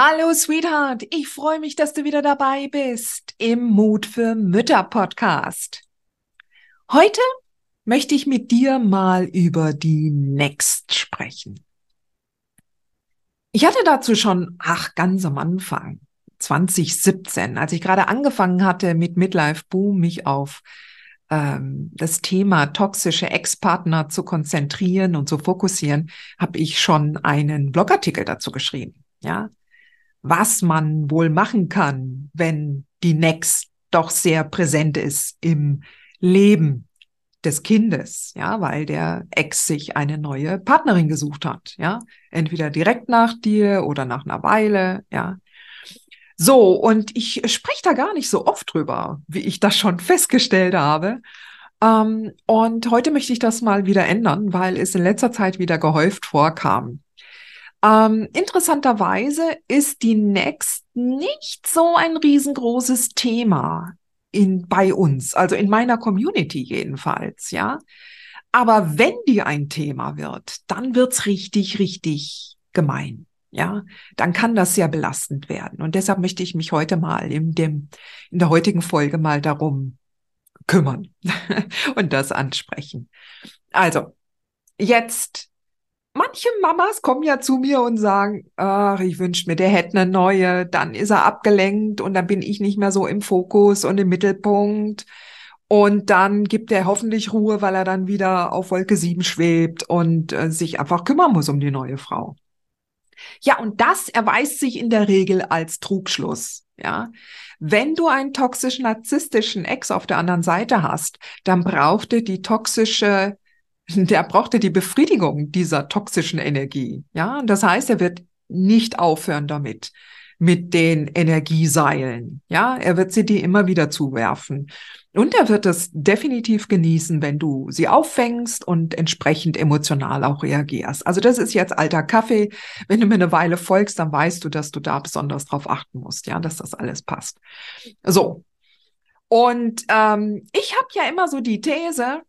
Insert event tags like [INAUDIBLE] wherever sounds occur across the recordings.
Hallo, Sweetheart. Ich freue mich, dass du wieder dabei bist im Mut für Mütter Podcast. Heute möchte ich mit dir mal über die Next sprechen. Ich hatte dazu schon, ach, ganz am Anfang, 2017, als ich gerade angefangen hatte mit Midlife Boom, mich auf ähm, das Thema toxische Ex-Partner zu konzentrieren und zu fokussieren, habe ich schon einen Blogartikel dazu geschrieben. Ja, was man wohl machen kann, wenn die Next doch sehr präsent ist im Leben des Kindes, ja, weil der Ex sich eine neue Partnerin gesucht hat, ja, entweder direkt nach dir oder nach einer Weile, ja. So, und ich spreche da gar nicht so oft drüber, wie ich das schon [LAUGHS] festgestellt habe. Ähm, und heute möchte ich das mal wieder ändern, weil es in letzter Zeit wieder gehäuft vorkam. Ähm, interessanterweise ist die Next nicht so ein riesengroßes Thema in, bei uns, also in meiner Community jedenfalls, ja. Aber wenn die ein Thema wird, dann wird's richtig, richtig gemein. Ja, dann kann das sehr belastend werden. Und deshalb möchte ich mich heute mal in dem, in der heutigen Folge mal darum kümmern [LAUGHS] und das ansprechen. Also, jetzt manche Mamas kommen ja zu mir und sagen, ach, ich wünsche mir, der hätte eine neue, dann ist er abgelenkt und dann bin ich nicht mehr so im Fokus und im Mittelpunkt. Und dann gibt er hoffentlich Ruhe, weil er dann wieder auf Wolke 7 schwebt und äh, sich einfach kümmern muss um die neue Frau. Ja, und das erweist sich in der Regel als Trugschluss. Ja, wenn du einen toxisch narzisstischen Ex auf der anderen Seite hast, dann brauchte die toxische der brauchte die Befriedigung dieser toxischen Energie. Ja, das heißt, er wird nicht aufhören damit, mit den Energieseilen. Ja, er wird sie dir immer wieder zuwerfen. Und er wird es definitiv genießen, wenn du sie auffängst und entsprechend emotional auch reagierst. Also das ist jetzt alter Kaffee. Wenn du mir eine Weile folgst, dann weißt du, dass du da besonders drauf achten musst, ja, dass das alles passt. So. Und ähm, ich habe ja immer so die These,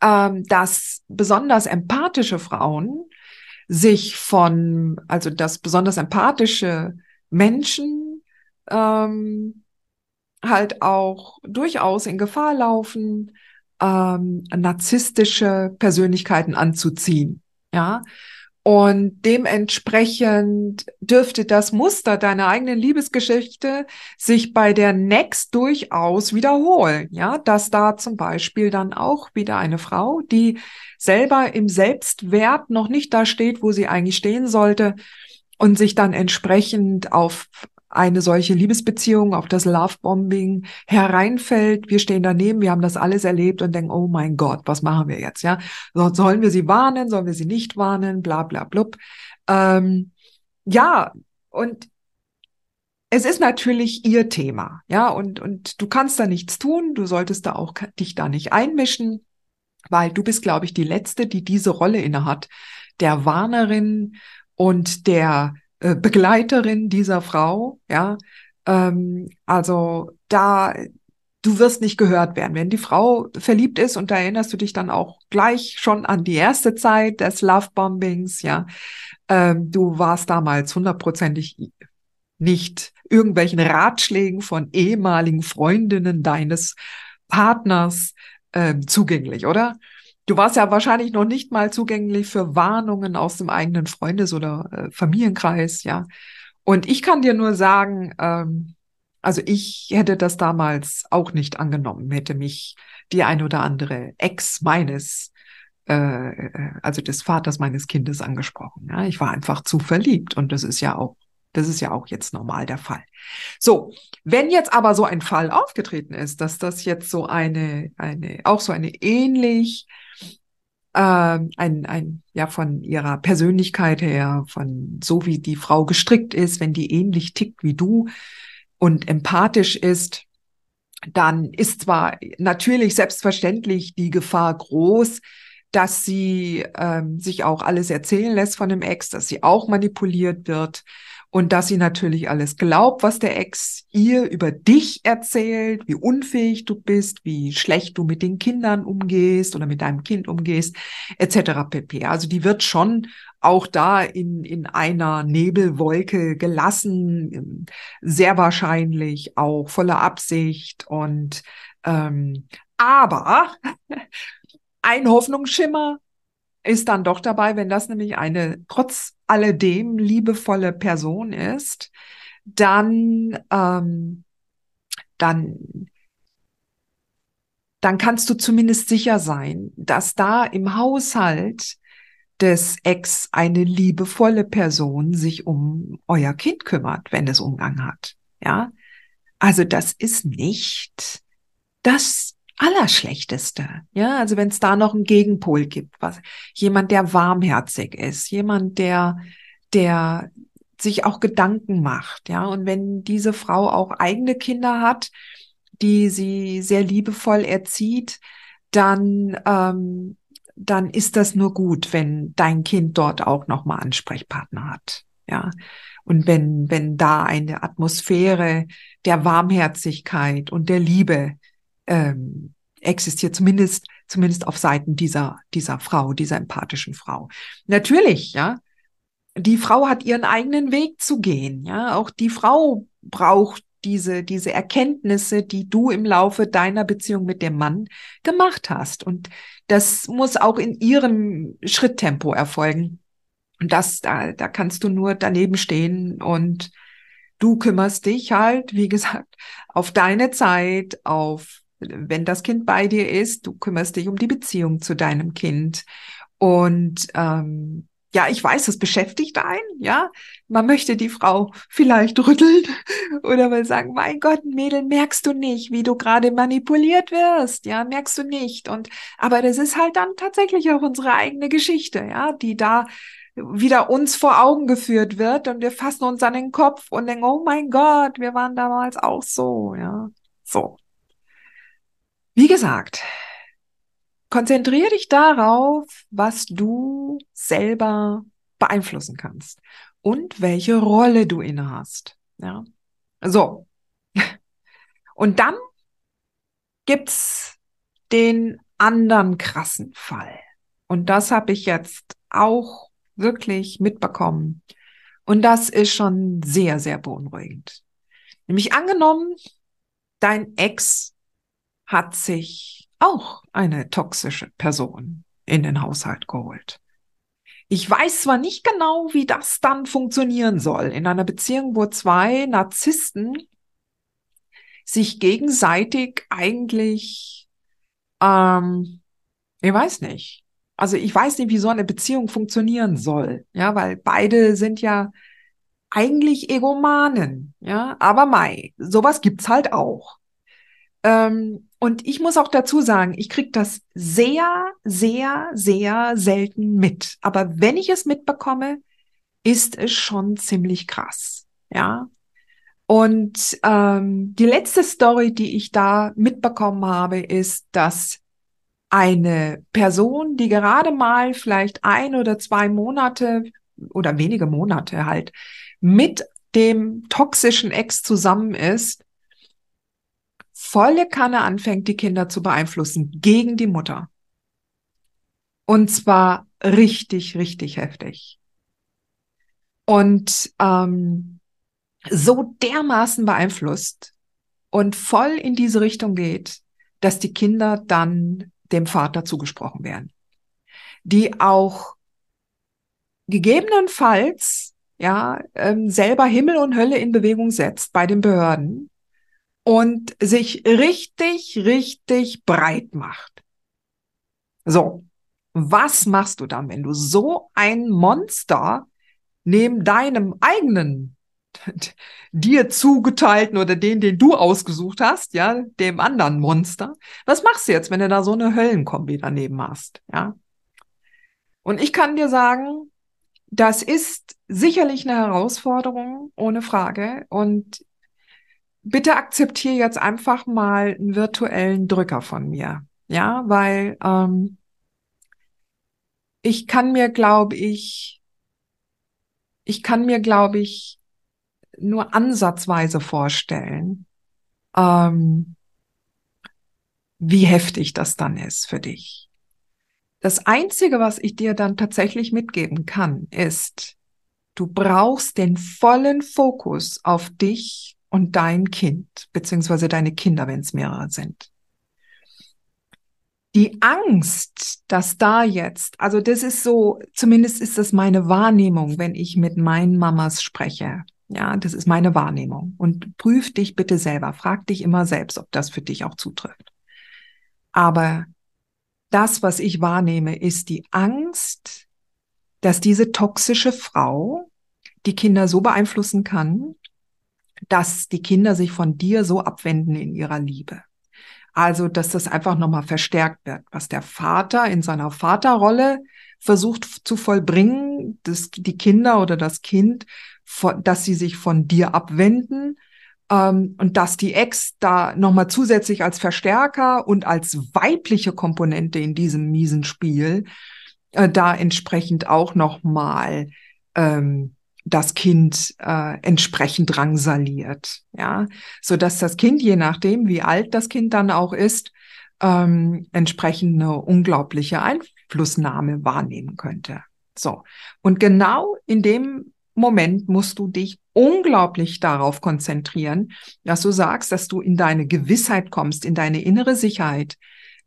ähm, dass besonders empathische Frauen sich von, also dass besonders empathische Menschen ähm, halt auch durchaus in Gefahr laufen, ähm, narzisstische Persönlichkeiten anzuziehen. Ja, und dementsprechend dürfte das Muster deiner eigenen Liebesgeschichte sich bei der Next durchaus wiederholen. Ja, dass da zum Beispiel dann auch wieder eine Frau, die selber im Selbstwert noch nicht da steht, wo sie eigentlich stehen sollte und sich dann entsprechend auf eine solche Liebesbeziehung, auf das Lovebombing hereinfällt. Wir stehen daneben, wir haben das alles erlebt und denken, oh mein Gott, was machen wir jetzt? Ja, sollen wir sie warnen, sollen wir sie nicht warnen, bla bla blub. Ähm, ja, und es ist natürlich ihr Thema, ja, und, und du kannst da nichts tun, du solltest da auch dich da nicht einmischen, weil du bist, glaube ich, die Letzte, die diese Rolle innehat, der Warnerin und der äh, Begleiterin dieser Frau, ja. Ähm, also da, du wirst nicht gehört werden. Wenn die Frau verliebt ist und da erinnerst du dich dann auch gleich schon an die erste Zeit des Lovebombings, ja. Ähm, du warst damals hundertprozentig nicht irgendwelchen Ratschlägen von ehemaligen Freundinnen deines Partners äh, zugänglich, oder? Du warst ja wahrscheinlich noch nicht mal zugänglich für Warnungen aus dem eigenen Freundes- oder äh, Familienkreis, ja. Und ich kann dir nur sagen, ähm, also ich hätte das damals auch nicht angenommen, hätte mich die ein oder andere Ex meines, äh, äh, also des Vaters meines Kindes angesprochen. Ja, ich war einfach zu verliebt und das ist ja auch Das ist ja auch jetzt normal der Fall. So, wenn jetzt aber so ein Fall aufgetreten ist, dass das jetzt so eine, eine, auch so eine ähnlich, äh, ein, ein, ja, von ihrer Persönlichkeit her, von so wie die Frau gestrickt ist, wenn die ähnlich tickt wie du und empathisch ist, dann ist zwar natürlich selbstverständlich die Gefahr groß, dass sie ähm, sich auch alles erzählen lässt von dem Ex, dass sie auch manipuliert wird und dass sie natürlich alles glaubt, was der Ex ihr über dich erzählt, wie unfähig du bist, wie schlecht du mit den Kindern umgehst oder mit deinem Kind umgehst, etc. pp. Also die wird schon auch da in, in einer Nebelwolke gelassen, sehr wahrscheinlich auch voller Absicht und ähm, aber [LAUGHS] ein Hoffnungsschimmer ist dann doch dabei, wenn das nämlich eine trotz alledem liebevolle Person ist, dann, ähm, dann, dann kannst du zumindest sicher sein, dass da im Haushalt des Ex eine liebevolle Person sich um euer Kind kümmert, wenn es Umgang hat. Ja, also das ist nicht das Allerschlechteste. Ja, also wenn es da noch einen Gegenpol gibt, was jemand, der warmherzig ist, jemand, der, der sich auch Gedanken macht, ja, und wenn diese Frau auch eigene Kinder hat, die sie sehr liebevoll erzieht, dann ähm, dann ist das nur gut, wenn dein Kind dort auch nochmal Ansprechpartner hat, ja. Und wenn wenn da eine Atmosphäre der Warmherzigkeit und der Liebe ähm, existiert, zumindest, zumindest auf Seiten dieser, dieser Frau, dieser empathischen Frau. Natürlich, ja. Die Frau hat ihren eigenen Weg zu gehen, ja. Auch die Frau braucht diese, diese Erkenntnisse, die du im Laufe deiner Beziehung mit dem Mann gemacht hast. Und das muss auch in ihrem Schritttempo erfolgen. Und das, da, da kannst du nur daneben stehen und du kümmerst dich halt, wie gesagt, auf deine Zeit, auf wenn das Kind bei dir ist, du kümmerst dich um die Beziehung zu deinem Kind. Und ähm, ja, ich weiß, das beschäftigt einen, ja. Man möchte die Frau vielleicht rütteln [LAUGHS] oder mal sagen, mein Gott, Mädel, merkst du nicht, wie du gerade manipuliert wirst, ja, merkst du nicht. Und aber das ist halt dann tatsächlich auch unsere eigene Geschichte, ja, die da wieder uns vor Augen geführt wird und wir fassen uns an den Kopf und denken, oh mein Gott, wir waren damals auch so, ja. So. Wie gesagt, konzentriere dich darauf, was du selber beeinflussen kannst und welche Rolle du inne hast. Ja. So. [LAUGHS] Und dann gibt's den anderen krassen Fall. Und das habe ich jetzt auch wirklich mitbekommen. Und das ist schon sehr, sehr beunruhigend. Nämlich angenommen, dein Ex hat sich auch eine toxische Person in den Haushalt geholt. Ich weiß zwar nicht genau, wie das dann funktionieren soll in einer Beziehung, wo zwei Narzissten sich gegenseitig eigentlich, ähm, ich weiß nicht. Also ich weiß nicht, wie so eine Beziehung funktionieren soll, ja, weil beide sind ja eigentlich Egomanen, ja, aber Mai, sowas gibt's halt auch. Ähm, und ich muss auch dazu sagen, ich kriege das sehr, sehr, sehr selten mit. Aber wenn ich es mitbekomme, ist es schon ziemlich krass. Ja. Und ähm, die letzte Story, die ich da mitbekommen habe, ist, dass eine Person, die gerade mal vielleicht ein oder zwei Monate oder wenige Monate halt mit dem toxischen Ex zusammen ist, volle Kanne anfängt, die Kinder zu beeinflussen gegen die Mutter. Und zwar richtig, richtig heftig. Und ähm, so dermaßen beeinflusst und voll in diese Richtung geht, dass die Kinder dann dem Vater zugesprochen werden. Die auch gegebenenfalls ja ähm, selber Himmel und Hölle in Bewegung setzt bei den Behörden und sich richtig, richtig breit macht. So, was machst du dann, wenn du so ein Monster neben deinem eigenen [LAUGHS] dir zugeteilten oder den, den du ausgesucht hast, ja, dem anderen Monster. Was machst du jetzt, wenn du da so eine Höllenkombi daneben hast, ja? Und ich kann dir sagen, das ist sicherlich eine Herausforderung, ohne Frage. Und bitte akzeptiere jetzt einfach mal einen virtuellen Drücker von mir. Ja, weil ähm, ich kann mir, glaube ich, ich kann mir, glaube ich, nur ansatzweise vorstellen, ähm, wie heftig das dann ist für dich. Das Einzige, was ich dir dann tatsächlich mitgeben kann, ist, du brauchst den vollen Fokus auf dich und dein Kind, beziehungsweise deine Kinder, wenn es mehrere sind die Angst, dass da jetzt, also das ist so, zumindest ist das meine Wahrnehmung, wenn ich mit meinen Mamas spreche. Ja, das ist meine Wahrnehmung. Und prüf dich bitte selber. Frag dich immer selbst, ob das für dich auch zutrifft. Aber das, was ich wahrnehme, ist die Angst, dass diese toxische Frau die Kinder so beeinflussen kann, dass die Kinder sich von dir so abwenden in ihrer Liebe. Also, dass das einfach nochmal verstärkt wird, was der Vater in seiner Vaterrolle versucht zu vollbringen, dass die Kinder oder das Kind, dass sie sich von dir abwenden ähm, und dass die Ex da nochmal zusätzlich als Verstärker und als weibliche Komponente in diesem miesen Spiel äh, da entsprechend auch nochmal ähm, das Kind äh, entsprechend drangsaliert, ja, so dass das Kind, je nachdem, wie alt das Kind dann auch ist, ähm, entsprechend eine unglaubliche Einflussnahme wahrnehmen könnte. So. Und genau in dem Moment musst du dich unglaublich darauf konzentrieren, dass du sagst, dass du in deine Gewissheit kommst, in deine innere Sicherheit,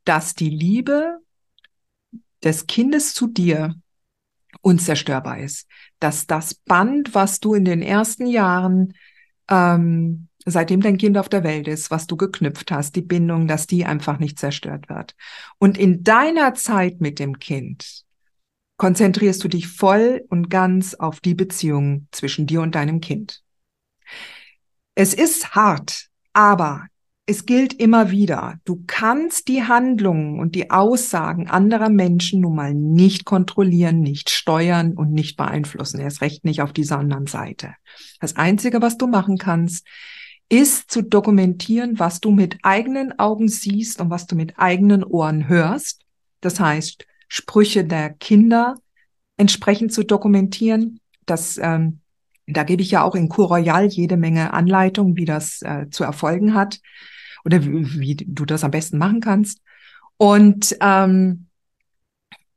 dass die Liebe des Kindes zu dir unzerstörbar ist. Dass das Band, was du in den ersten Jahren, ähm, seitdem dein Kind auf der Welt ist, was du geknüpft hast, die Bindung, dass die einfach nicht zerstört wird. Und in deiner Zeit mit dem Kind konzentrierst du dich voll und ganz auf die Beziehung zwischen dir und deinem Kind. Es ist hart, aber es gilt immer wieder, du kannst die Handlungen und die Aussagen anderer Menschen nun mal nicht kontrollieren, nicht steuern und nicht beeinflussen. Erst recht nicht auf dieser anderen Seite. Das Einzige, was du machen kannst, ist zu dokumentieren, was du mit eigenen Augen siehst und was du mit eigenen Ohren hörst. Das heißt, Sprüche der Kinder entsprechend zu dokumentieren. Das, ähm, da gebe ich ja auch in Cour Royal jede Menge Anleitungen, wie das äh, zu erfolgen hat oder wie, wie du das am besten machen kannst. Und, ähm,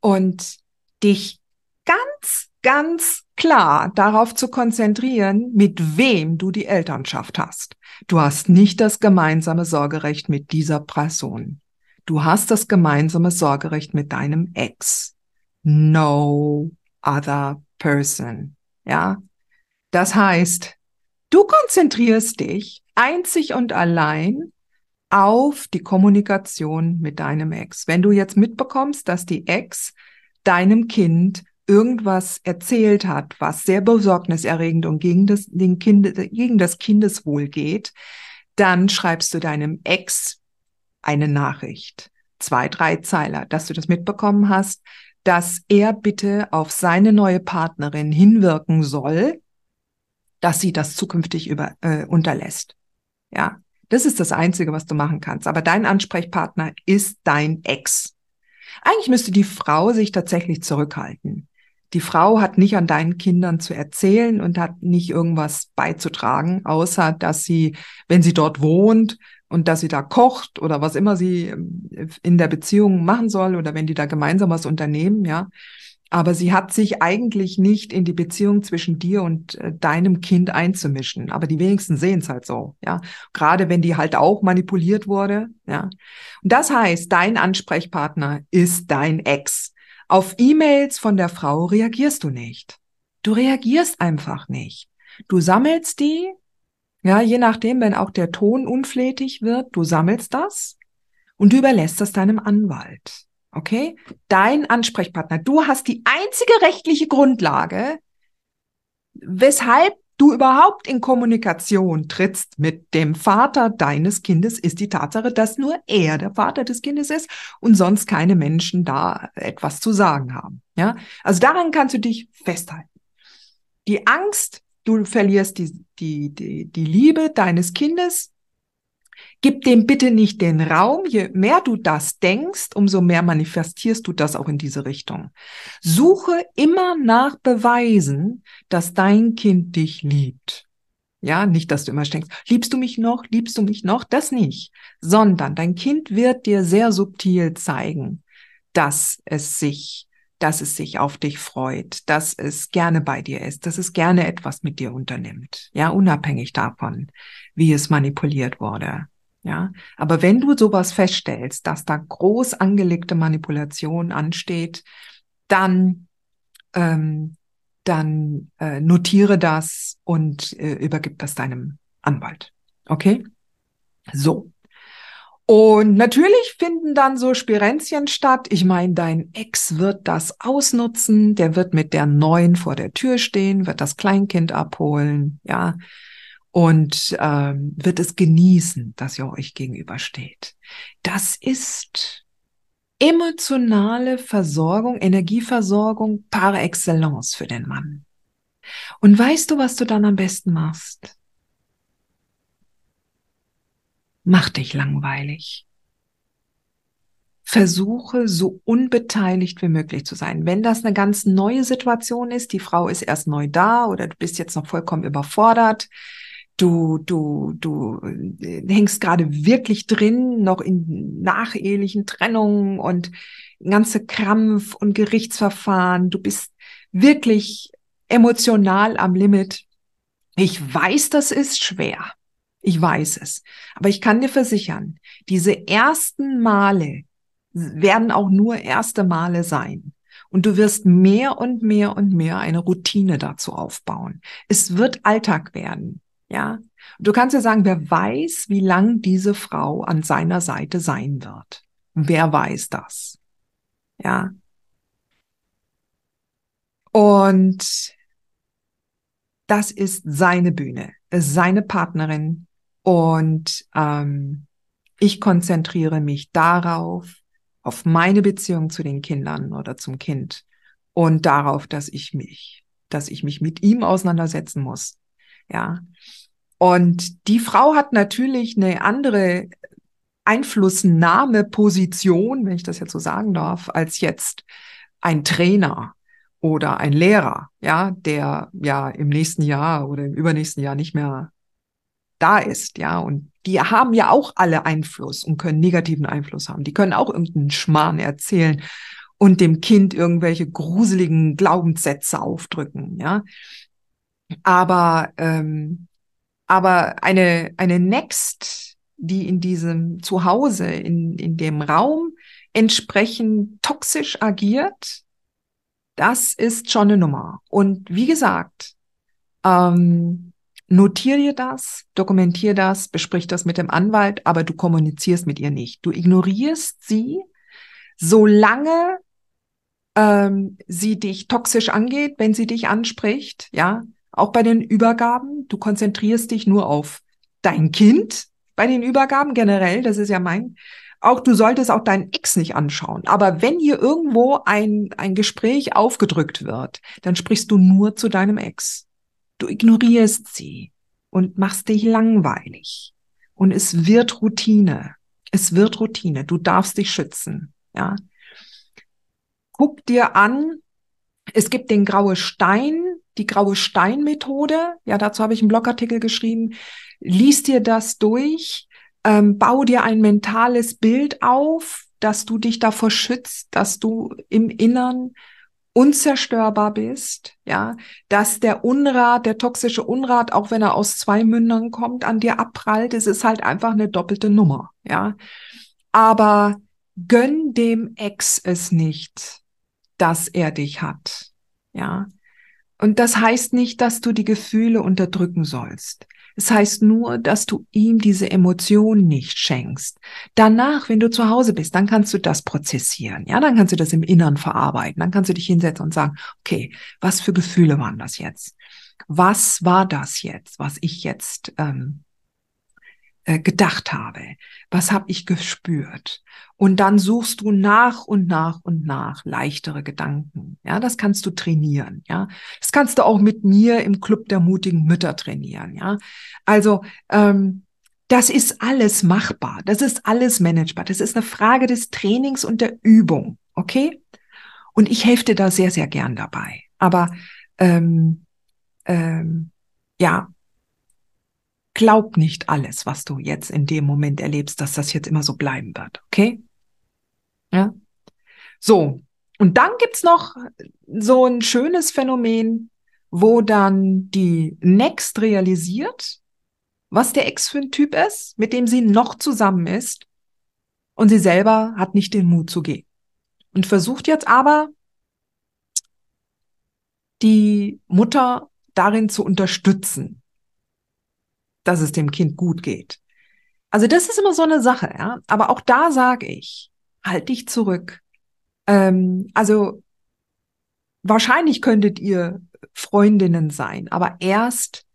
und dich ganz, ganz klar darauf zu konzentrieren, mit wem du die Elternschaft hast. Du hast nicht das gemeinsame Sorgerecht mit dieser Person. Du hast das gemeinsame Sorgerecht mit deinem Ex. No other person. Ja. Das heißt, du konzentrierst dich einzig und allein auf die Kommunikation mit deinem Ex. Wenn du jetzt mitbekommst, dass die Ex deinem Kind irgendwas erzählt hat, was sehr besorgniserregend und gegen das, den kind, gegen das Kindeswohl geht, dann schreibst du deinem Ex eine Nachricht, zwei, drei Zeiler, dass du das mitbekommen hast, dass er bitte auf seine neue Partnerin hinwirken soll, dass sie das zukünftig über, äh, unterlässt. Ja, das ist das Einzige, was du machen kannst. Aber dein Ansprechpartner ist dein Ex. Eigentlich müsste die Frau sich tatsächlich zurückhalten. Die Frau hat nicht an deinen Kindern zu erzählen und hat nicht irgendwas beizutragen, außer dass sie, wenn sie dort wohnt und dass sie da kocht oder was immer sie ähm, in der Beziehung machen soll oder wenn die da gemeinsam was unternehmen, ja, aber sie hat sich eigentlich nicht in die Beziehung zwischen dir und äh, deinem Kind einzumischen. Aber die wenigsten sehen es halt so, ja. Gerade wenn die halt auch manipuliert wurde, ja. Und das heißt, dein Ansprechpartner ist dein Ex. Auf E-Mails von der Frau reagierst du nicht. Du reagierst einfach nicht. Du sammelst die, ja, je nachdem, wenn auch der Ton unflätig wird, du sammelst das und du überlässt das deinem Anwalt. Okay? Dein Ansprechpartner. Du hast die einzige rechtliche Grundlage, weshalb du überhaupt in Kommunikation trittst mit dem Vater deines Kindes, ist die Tatsache, dass nur er der Vater des Kindes ist und sonst keine Menschen da etwas zu sagen haben. Ja, also daran kannst du dich festhalten. Die Angst, du verlierst die, die, die, die Liebe deines Kindes, Gib dem bitte nicht den Raum. Je mehr du das denkst, umso mehr manifestierst du das auch in diese Richtung. Suche immer nach Beweisen, dass dein Kind dich liebt. Ja, nicht, dass du immer denkst, liebst du mich noch, liebst du mich noch, das nicht, sondern dein Kind wird dir sehr subtil zeigen, dass es sich, dass es sich auf dich freut, dass es gerne bei dir ist, dass es gerne etwas mit dir unternimmt. Ja, unabhängig davon, wie es manipuliert wurde. Ja, aber wenn du sowas feststellst, dass da groß angelegte Manipulation ansteht, dann ähm, dann äh, notiere das und äh, übergib das deinem Anwalt. Okay? So. Und natürlich finden dann so Spirenzchen statt. Ich meine, dein Ex wird das ausnutzen, der wird mit der neuen vor der Tür stehen, wird das Kleinkind abholen, ja, und ähm, wird es genießen, dass ihr euch gegenübersteht. Das ist emotionale Versorgung, Energieversorgung par excellence für den Mann. Und weißt du, was du dann am besten machst? Mach dich langweilig. Versuche so unbeteiligt wie möglich zu sein. Wenn das eine ganz neue Situation ist, die Frau ist erst neu da oder du bist jetzt noch vollkommen überfordert, du, du, du äh, hängst gerade wirklich drin, noch in nachehelichen Trennungen und ganze Krampf und Gerichtsverfahren. Du bist wirklich emotional am Limit. Ich weiß, das ist schwer. Ich weiß es. Aber ich kann dir versichern, diese ersten Male werden auch nur erste Male sein. Und du wirst mehr und mehr und mehr eine Routine dazu aufbauen. Es wird Alltag werden. Ja, du kannst ja sagen, wer weiß, wie lang diese Frau an seiner Seite sein wird. Wer weiß das? Ja. Und das ist seine Bühne, seine Partnerin. Und ähm, ich konzentriere mich darauf, auf meine Beziehung zu den Kindern oder zum Kind und darauf, dass ich mich, dass ich mich mit ihm auseinandersetzen muss. Ja. Und die Frau hat natürlich eine andere Einflussnahmeposition, wenn ich das jetzt so sagen darf, als jetzt ein Trainer oder ein Lehrer, ja, der ja im nächsten Jahr oder im übernächsten Jahr nicht mehr da ist, ja, und die haben ja auch alle Einfluss und können negativen Einfluss haben. Die können auch irgendeinen Schmarrn erzählen und dem Kind irgendwelche gruseligen Glaubenssätze aufdrücken, ja. Aber ähm, aber eine, eine Next, die in diesem Zuhause, in, in dem Raum entsprechend toxisch agiert, das ist schon eine Nummer. Und wie gesagt, ähm, notier dir das, dokumentier das, besprich das mit dem Anwalt, aber du kommunizierst mit ihr nicht. Du ignorierst sie, solange ähm, sie dich toxisch angeht, wenn sie dich anspricht, ja, auch bei den Übergaben. Du konzentrierst dich nur auf dein Kind bei den Übergaben generell. Das ist ja mein. Auch du solltest auch deinen Ex nicht anschauen. Aber wenn hier irgendwo ein, ein Gespräch aufgedrückt wird, dann sprichst du nur zu deinem Ex. Du ignorierst sie und machst dich langweilig. Und es wird Routine. Es wird Routine. Du darfst dich schützen. Ja. Guck dir an, es gibt den graue Stein, die graue Stein-Methode. Ja, dazu habe ich einen Blogartikel geschrieben. Lies dir das durch, ähm, bau dir ein mentales Bild auf, dass du dich davor schützt, dass du im Innern unzerstörbar bist, ja, dass der Unrat, der toxische Unrat, auch wenn er aus zwei Mündern kommt, an dir abprallt. Es ist halt einfach eine doppelte Nummer, ja. Aber gönn dem Ex es nicht, dass er dich hat, ja. Und das heißt nicht, dass du die Gefühle unterdrücken sollst. Es heißt nur, dass du ihm diese Emotion nicht schenkst. Danach, wenn du zu Hause bist, dann kannst du das prozessieren. Ja, dann kannst du das im Innern verarbeiten. Dann kannst du dich hinsetzen und sagen, okay, was für Gefühle waren das jetzt? was war das jetzt, was ich jetzt ähm, äh, gedacht habe? Was habe ich gespürt? Und dann suchst du nach und nach und nach leichtere Gedanken. Ja, das kannst du trainieren. Ja, das kannst du auch mit mir im Club der mutigen Mütter trainieren. Ja, also ähm, das ist alles machbar. Das ist alles managebar. Das ist eine Frage des Trainings und der Übung. Okay? Und ich helfe dir da sehr, sehr gern dabei. Aber ähm, ähm, ja, glaub nicht alles, was du jetzt in dem Moment erlebst, dass das jetzt immer so bleiben wird. Okay? Ja. So. Und dann gibt's noch so ein schönes Phänomen, wo dann die Next realisiert, was der Ex für ein Typ ist, mit dem sie noch zusammen ist. Und sie selber hat nicht den Mut zu gehen. Und versucht jetzt aber, die Mutter darin zu unterstützen, dass es dem Kind gut geht. Also das ist immer so eine Sache, ja. Aber auch da sage ich, halt dich zurück. Ähm, also wahrscheinlich könntet ihr Freundinnen sein, aber erst,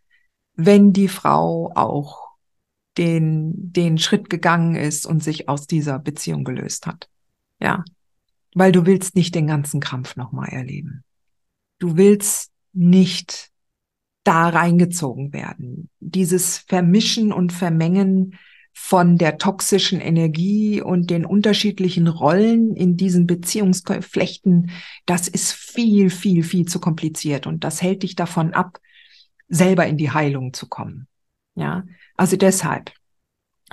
wenn die Frau auch den, den Schritt gegangen ist und sich aus dieser Beziehung gelöst hat. Ja. Weil du willst nicht den ganzen Krampf nochmal erleben. Du willst nicht da reingezogen werden. Dieses Vermischen und Vermengen von der toxischen Energie und den unterschiedlichen Rollen in diesen Beziehungsflechten, das ist viel, viel, viel zu kompliziert und das hält dich davon ab, selber in die Heilung zu kommen. Ja, also deshalb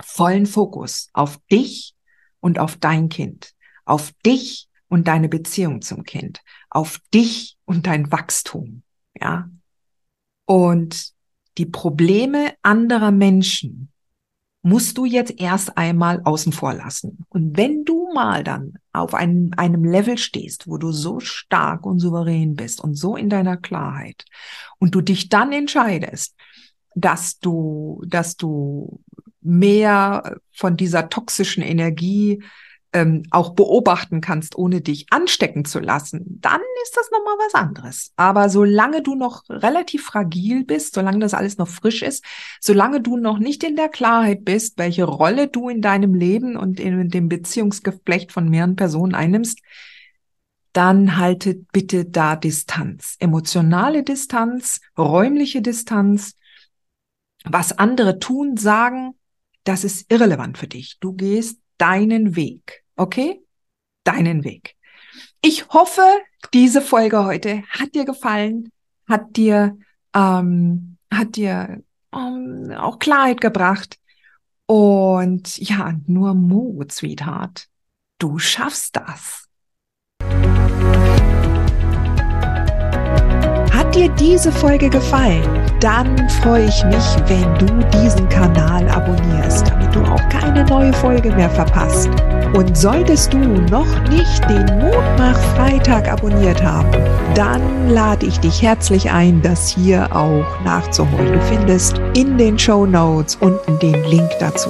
vollen Fokus auf dich und auf dein Kind, auf dich und deine Beziehung zum Kind, auf dich und dein Wachstum. Ja, und die Probleme anderer Menschen musst du jetzt erst einmal außen vor lassen. Und wenn du mal dann auf einem, einem Level stehst, wo du so stark und souverän bist und so in deiner Klarheit und du dich dann entscheidest, dass du, dass du mehr von dieser toxischen Energie ähm, auch beobachten kannst, ohne dich anstecken zu lassen, dann ist das nochmal was anderes. Aber solange du noch relativ fragil bist, solange das alles noch frisch ist, solange du noch nicht in der Klarheit bist, welche Rolle du in deinem Leben und in dem Beziehungsgeflecht von mehreren Personen einnimmst, dann haltet bitte da Distanz. Emotionale Distanz, räumliche Distanz. Was andere tun, sagen, das ist irrelevant für dich. Du gehst deinen Weg. Okay? Deinen Weg. Ich hoffe, diese Folge heute hat dir gefallen, hat dir, ähm, hat dir ähm, auch Klarheit gebracht. Und ja, nur Mut, Sweetheart. Du schaffst das. Hat dir diese Folge gefallen? Dann freue ich mich, wenn du diesen Kanal abonnierst, damit du auch keine neue Folge mehr verpasst. Und solltest du noch nicht den Mutmach Freitag abonniert haben, dann lade ich dich herzlich ein, das hier auch nachzuholen. Du findest in den Show Notes unten den Link dazu.